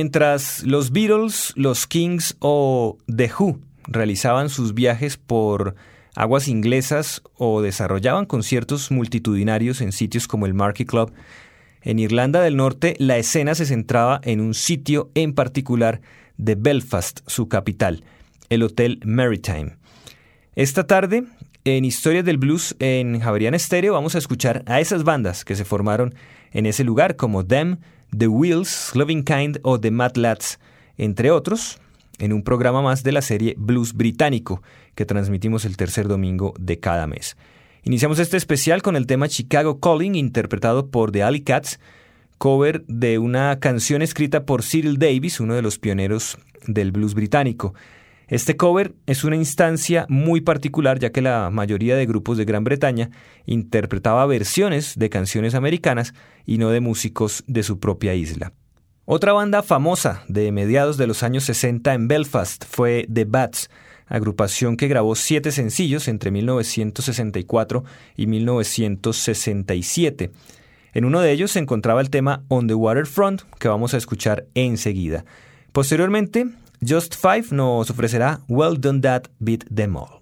Mientras los Beatles, los Kings o The Who realizaban sus viajes por aguas inglesas o desarrollaban conciertos multitudinarios en sitios como el Marquee Club, en Irlanda del Norte la escena se centraba en un sitio en particular de Belfast, su capital, el Hotel Maritime. Esta tarde, en Historias del Blues en Javerian Estéreo, vamos a escuchar a esas bandas que se formaron en ese lugar, como Them, The Wheels, Loving Kind o The Mad Lads, entre otros, en un programa más de la serie Blues Británico que transmitimos el tercer domingo de cada mes. Iniciamos este especial con el tema Chicago Calling, interpretado por The Alley Cats, cover de una canción escrita por Cyril Davis, uno de los pioneros del blues británico. Este cover es una instancia muy particular ya que la mayoría de grupos de Gran Bretaña interpretaba versiones de canciones americanas y no de músicos de su propia isla. Otra banda famosa de mediados de los años 60 en Belfast fue The Bats, agrupación que grabó siete sencillos entre 1964 y 1967. En uno de ellos se encontraba el tema On the Waterfront, que vamos a escuchar enseguida. Posteriormente, Just Five nos ofrecerá Well Done That Beat Them All.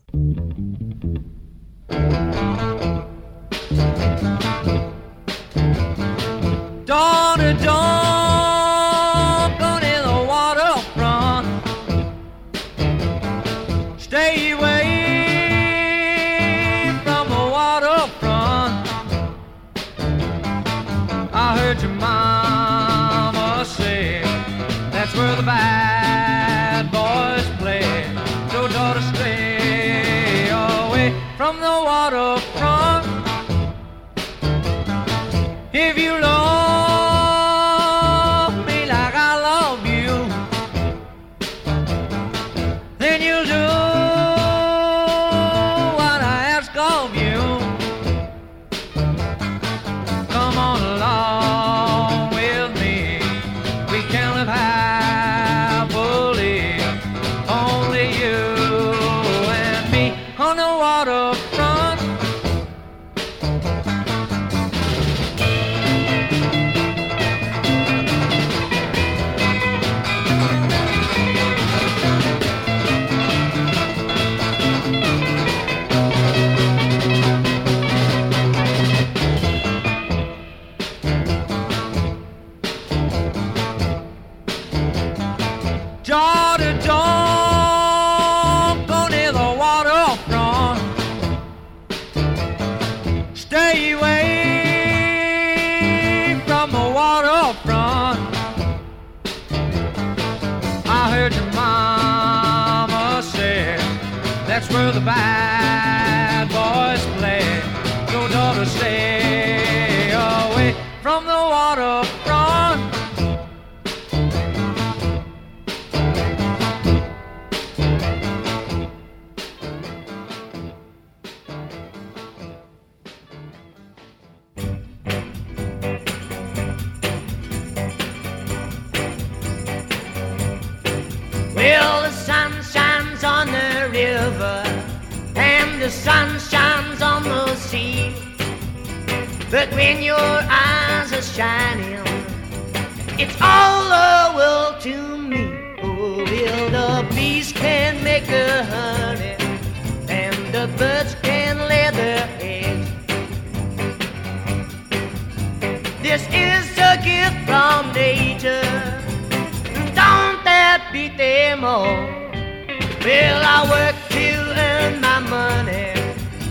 Well, I work to earn my money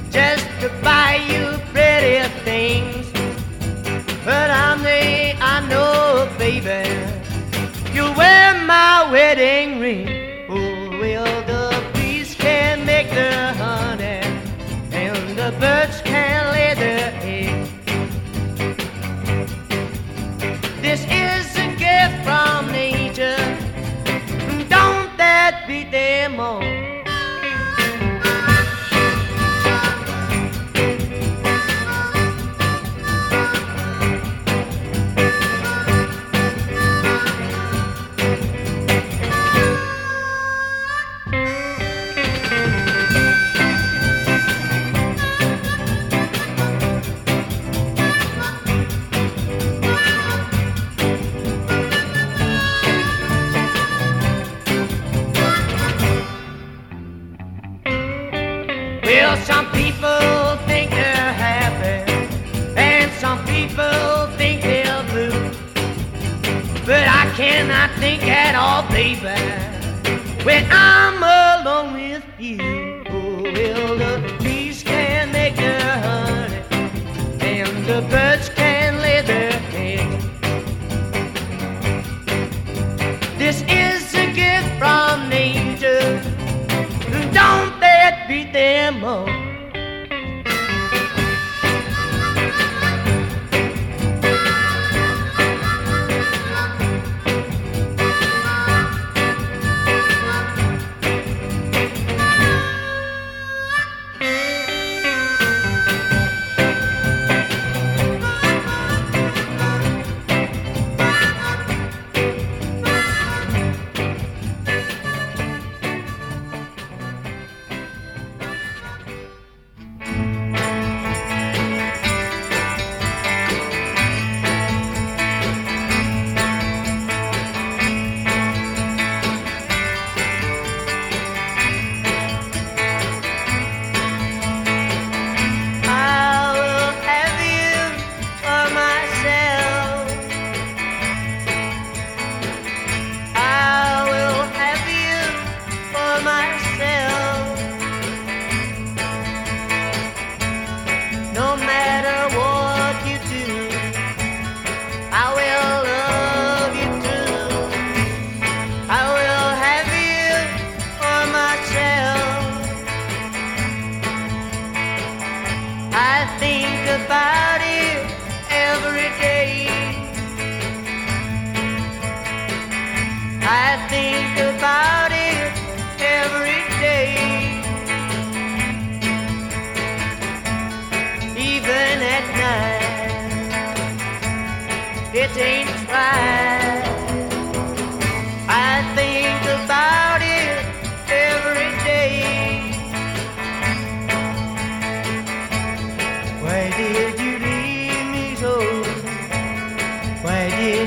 just to buy you pretty things. But I'm the, I know, baby, you wear my wedding ring. Oh, well, the bees can make the honey, and the birds Saturday morning. I think at all, baby. When I'm alone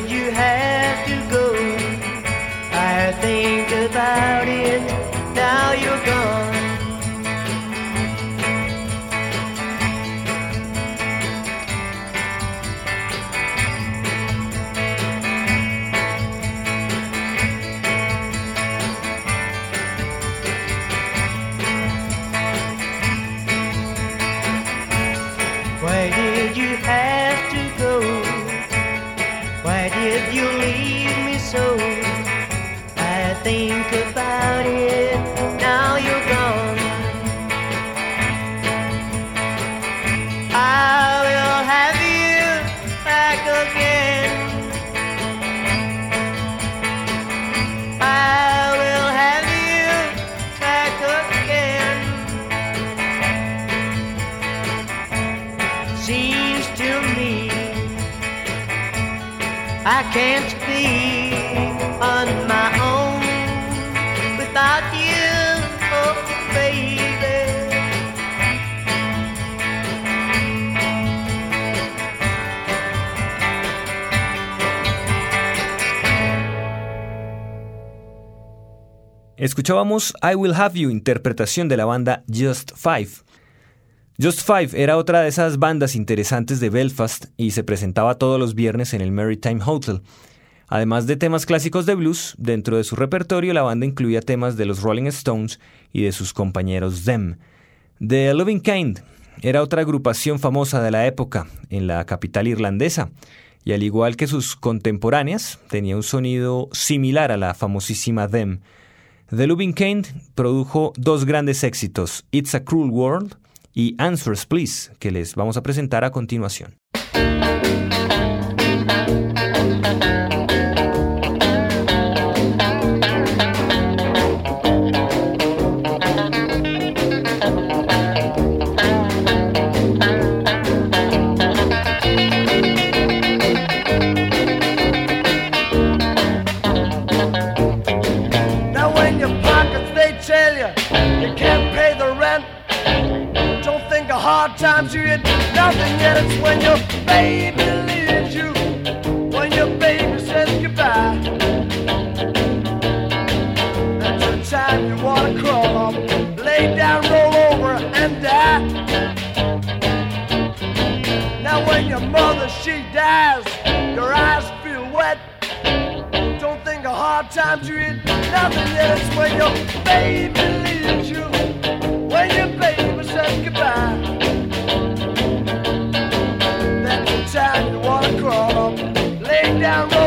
you had. Escuchábamos I Will Have You, interpretación de la banda Just Five. Just Five era otra de esas bandas interesantes de Belfast y se presentaba todos los viernes en el Maritime Hotel. Además de temas clásicos de blues, dentro de su repertorio la banda incluía temas de los Rolling Stones y de sus compañeros Them. The Loving Kind era otra agrupación famosa de la época en la capital irlandesa y al igual que sus contemporáneas tenía un sonido similar a la famosísima Them. The Loving Kind produjo dos grandes éxitos, It's a Cruel World y Answers Please, que les vamos a presentar a continuación. Nothing yet. It's when your baby leaves you, when your baby says goodbye. That's the time you wanna crawl up, lay down, roll over, and die. Now when your mother she dies, your eyes feel wet. Don't think a hard times you're. Nothing yet, it's when your baby leaves you. When your baby says goodbye. Down,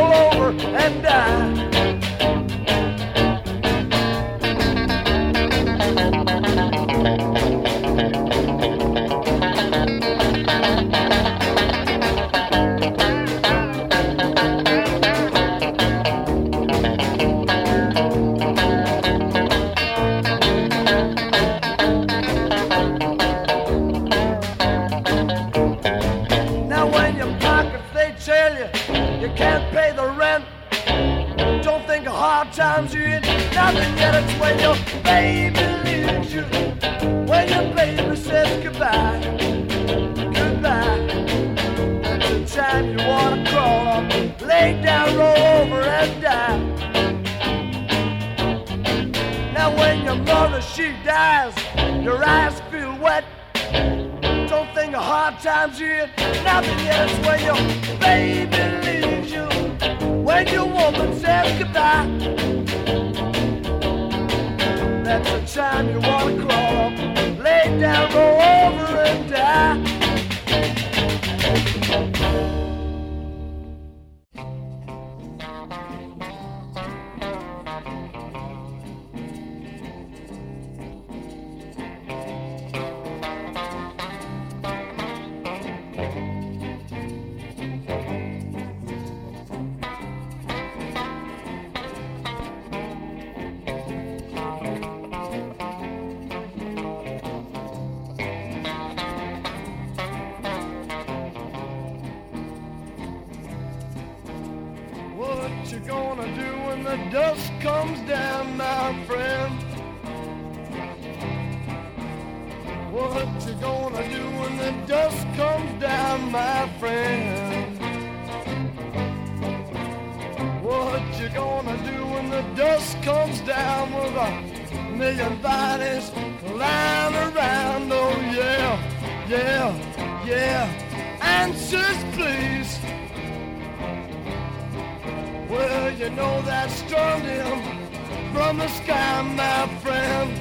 million bodies lying around? Oh yeah, yeah, yeah. Answers, please. Well, you know that storm from the sky, my friend.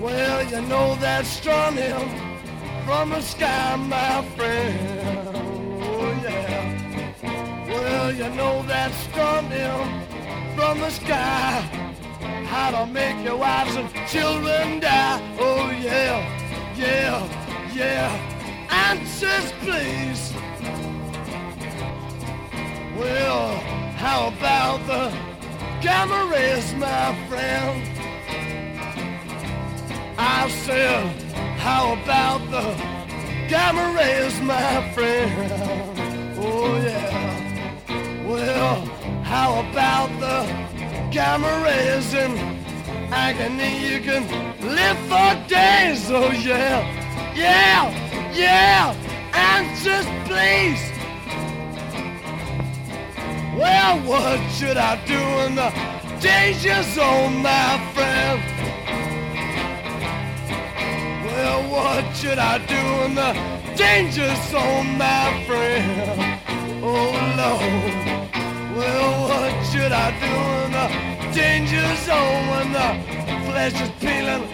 Well, you know that storm from the sky, my friend. Oh, yeah. Well, you know that storm from the sky. How to make your wives and children die. Oh, yeah, yeah, yeah. Answers, please. Well, how about the gamma rays, my friend? I said, how about the gamma rays, my friend? Oh, yeah. Well, how about the rays in agony? You can live for days, oh, yeah. Yeah, yeah. Answers, please. Well, what should I do in the danger zone, my friend? Well, what should I do in the danger zone, my friend? Oh, Lord. Well, what should I do in the danger zone when the flesh is peeling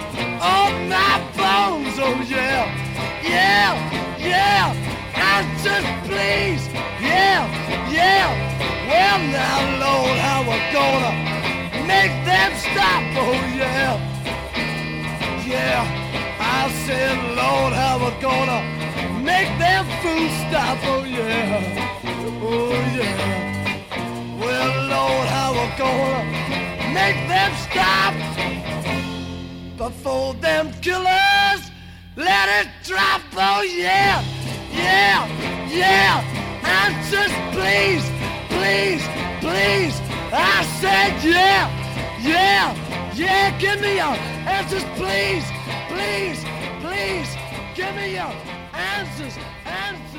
off my bones? Oh, yeah. Yeah, yeah. Answers, please. Yeah, yeah. Well, now, Lord, how we're gonna make them stop? Oh, yeah. Yeah, I said, Lord, how we're gonna make them fools stop? Oh, yeah. Oh, yeah. Well, Lord, how we're gonna make them stop before them killers let it drop. Oh, yeah. Yeah, yeah. Answers, please, please, please. I said, yeah, yeah, yeah. Give me your answers, please, please, please. Give me your answers, answers,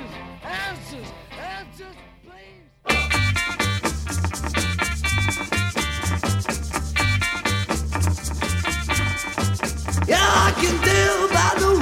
I can tell by the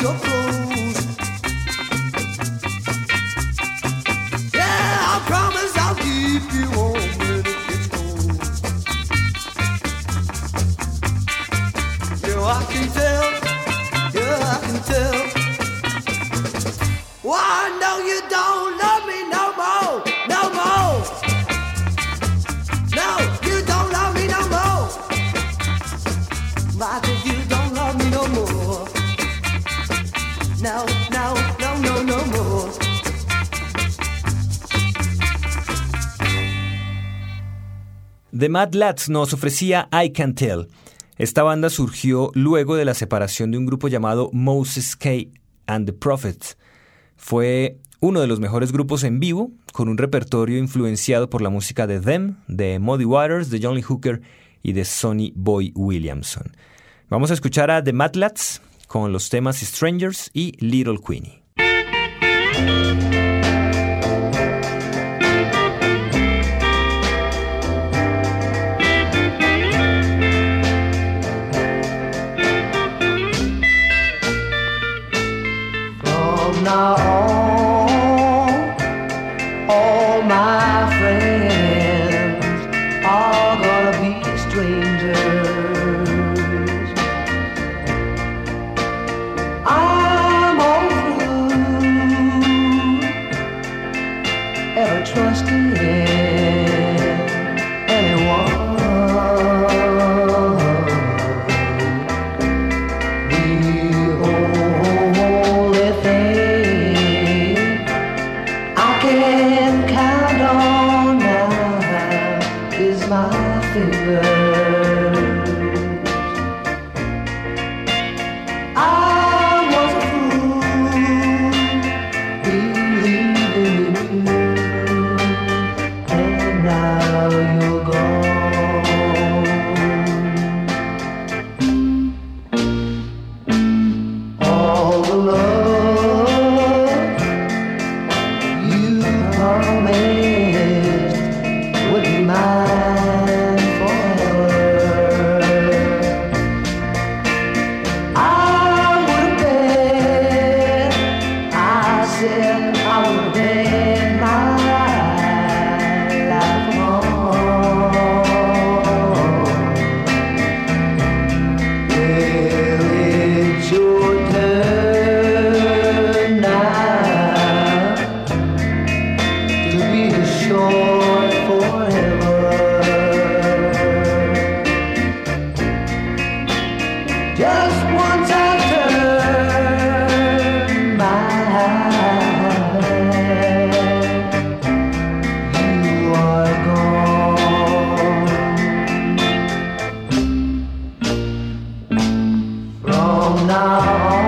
yo. The Mad Lads nos ofrecía I Can Tell. Esta banda surgió luego de la separación de un grupo llamado Moses K and the Prophets. Fue uno de los mejores grupos en vivo, con un repertorio influenciado por la música de Them, de Muddy Waters, de John Lee Hooker y de Sonny Boy Williamson. Vamos a escuchar a The Mad Lads con los temas Strangers y Little Queenie. now all, all my friends are gonna be strangers. I'm all through ever trusting. now.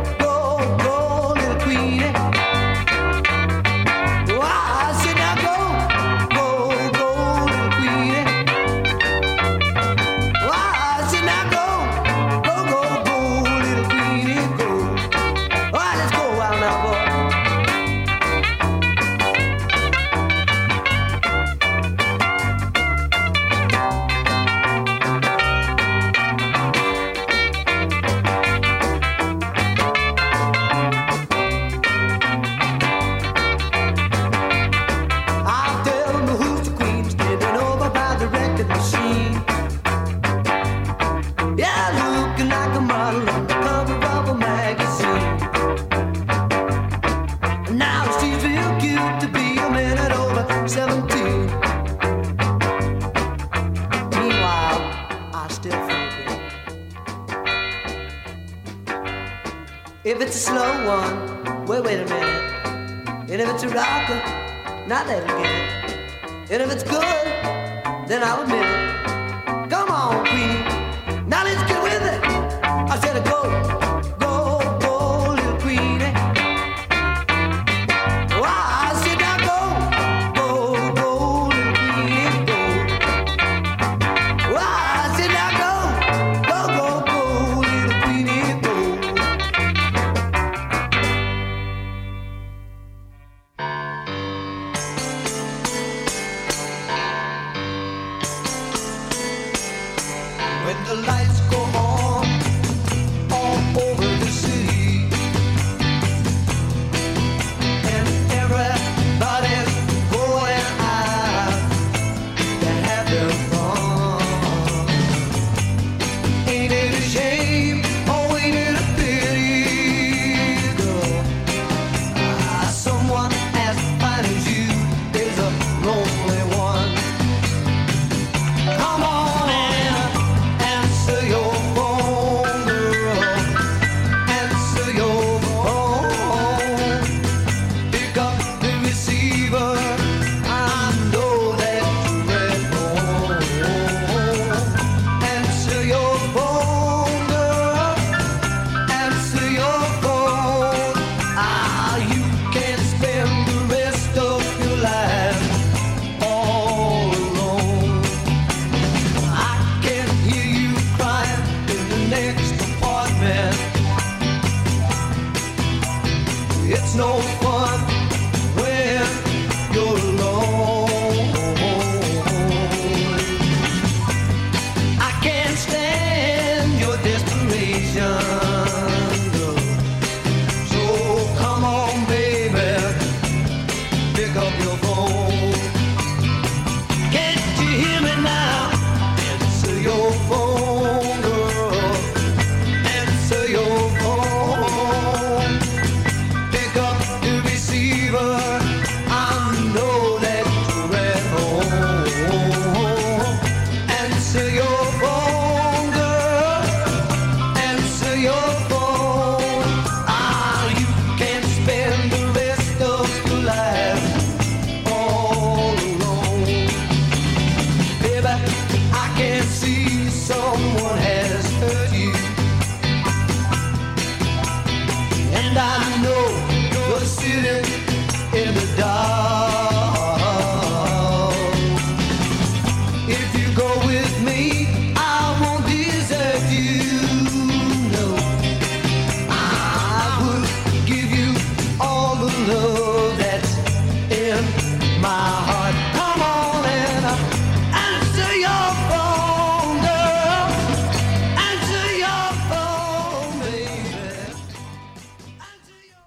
vision.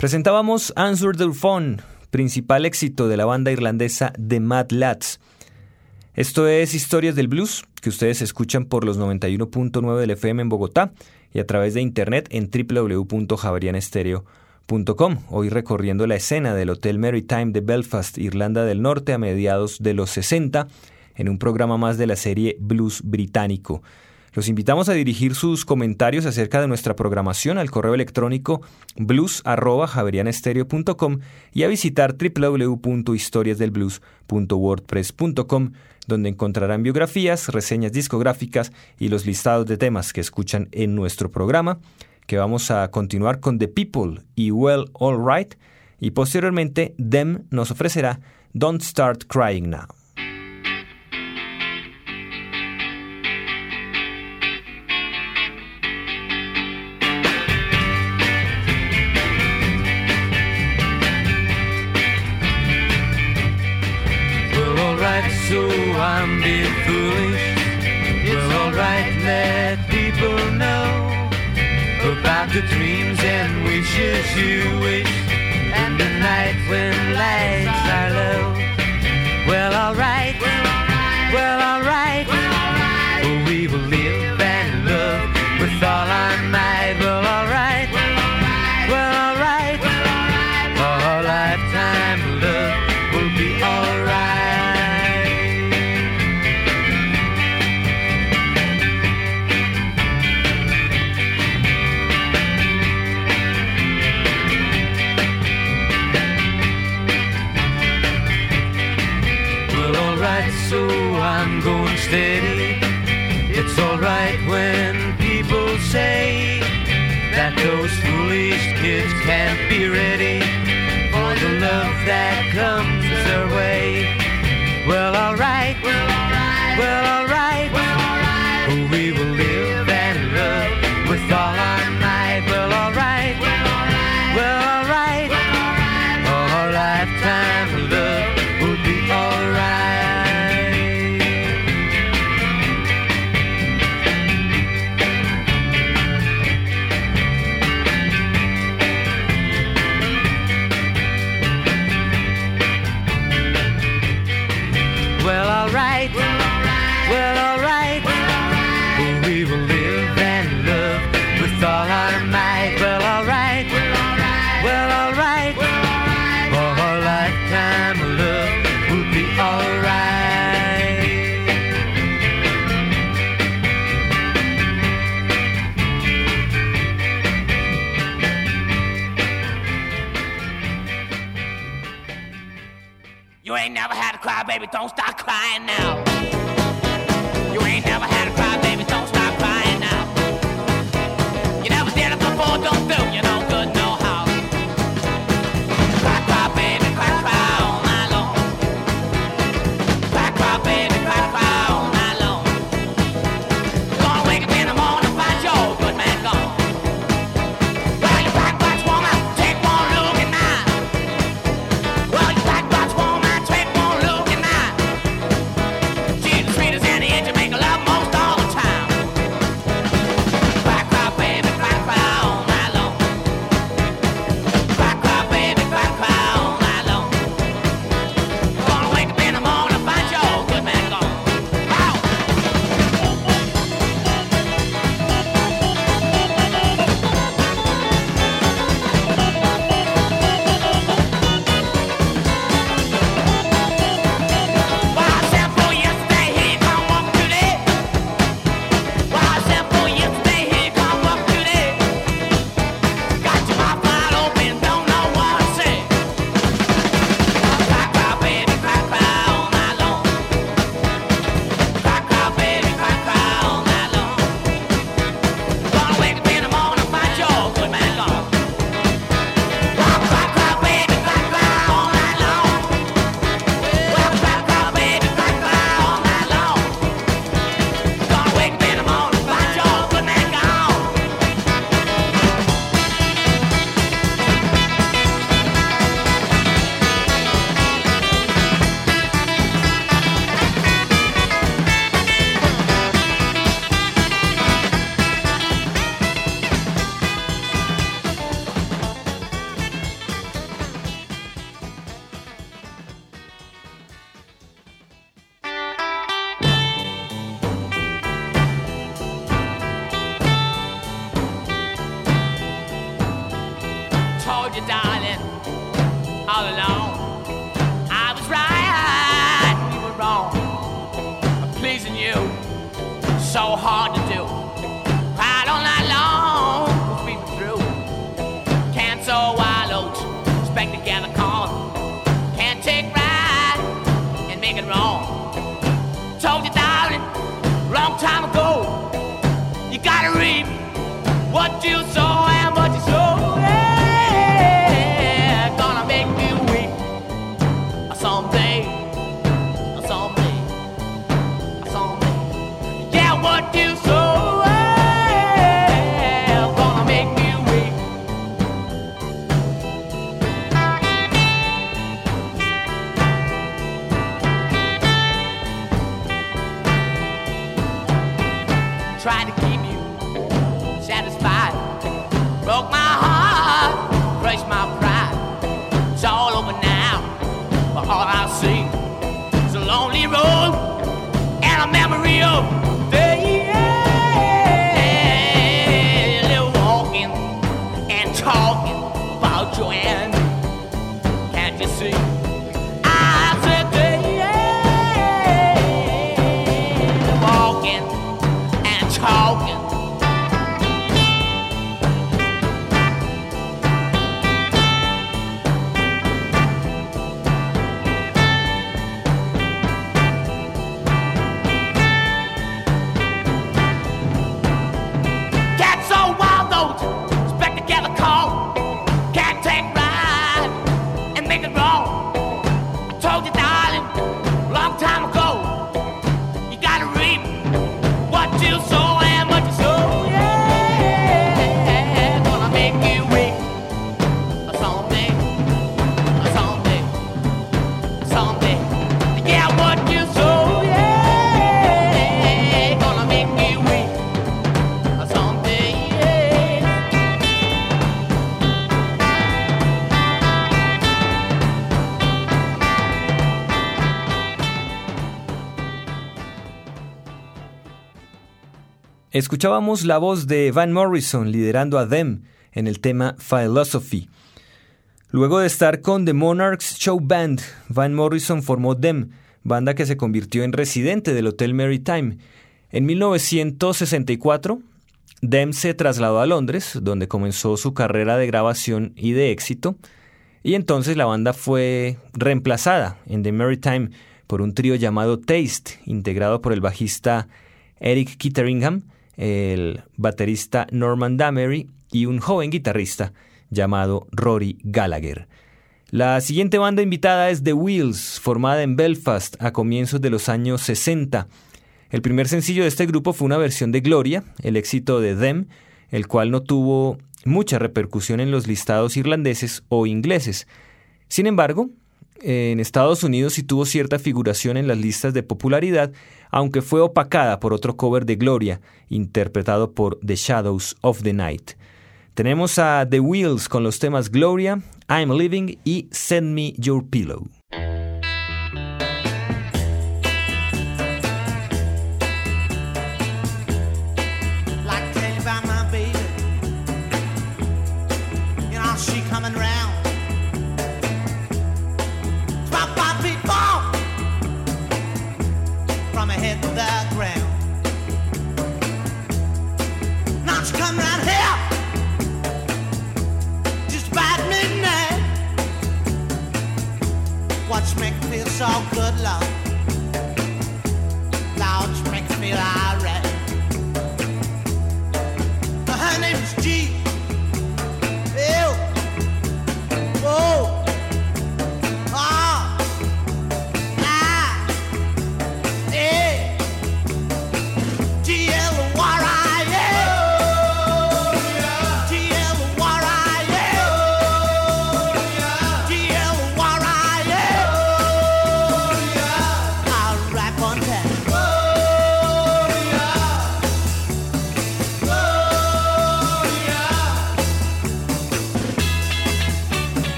Presentábamos Answer the Phone, principal éxito de la banda irlandesa The Mad Lads. Esto es Historias del Blues, que ustedes escuchan por los 91.9 del FM en Bogotá y a través de internet en www.javarianestereo.com. Hoy recorriendo la escena del Hotel Maritime de Belfast, Irlanda del Norte, a mediados de los 60, en un programa más de la serie Blues Británico. Los invitamos a dirigir sus comentarios acerca de nuestra programación al correo electrónico blues.javerianestereo.com y a visitar www.historiasdelblues.wordpress.com donde encontrarán biografías, reseñas discográficas y los listados de temas que escuchan en nuestro programa, que vamos a continuar con The People y Well All Right, y posteriormente Them nos ofrecerá Don't Start Crying Now. I'm being foolish. Well, alright, let people know about the dreams and wishes you wish, and the night when lights are low. Well, alright, be ready Escuchábamos la voz de Van Morrison liderando a Them en el tema Philosophy. Luego de estar con The Monarchs Show Band, Van Morrison formó Them, banda que se convirtió en residente del Hotel Maritime. En 1964, Them se trasladó a Londres, donde comenzó su carrera de grabación y de éxito, y entonces la banda fue reemplazada en The Maritime por un trío llamado Taste, integrado por el bajista Eric Kitteringham, el baterista Norman Damery y un joven guitarrista llamado Rory Gallagher. La siguiente banda invitada es The Wheels, formada en Belfast a comienzos de los años 60. El primer sencillo de este grupo fue una versión de Gloria, el éxito de Them, el cual no tuvo mucha repercusión en los listados irlandeses o ingleses. Sin embargo, en Estados Unidos sí tuvo cierta figuración en las listas de popularidad, aunque fue opacada por otro cover de Gloria, interpretado por The Shadows of the Night. Tenemos a The Wheels con los temas Gloria, I'm Living y Send Me Your Pillow. Watch make me feel so good, love. Lord, she make me feel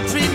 country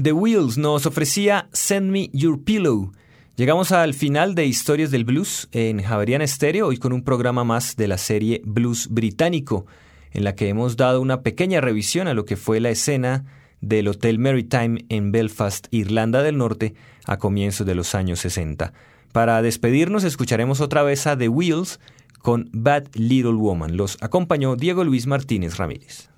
The Wheels nos ofrecía Send Me Your Pillow. Llegamos al final de Historias del Blues en Javerian Estéreo, hoy con un programa más de la serie Blues Británico, en la que hemos dado una pequeña revisión a lo que fue la escena del Hotel Maritime en Belfast, Irlanda del Norte, a comienzos de los años 60. Para despedirnos escucharemos otra vez a The Wheels con Bad Little Woman. Los acompañó Diego Luis Martínez Ramírez.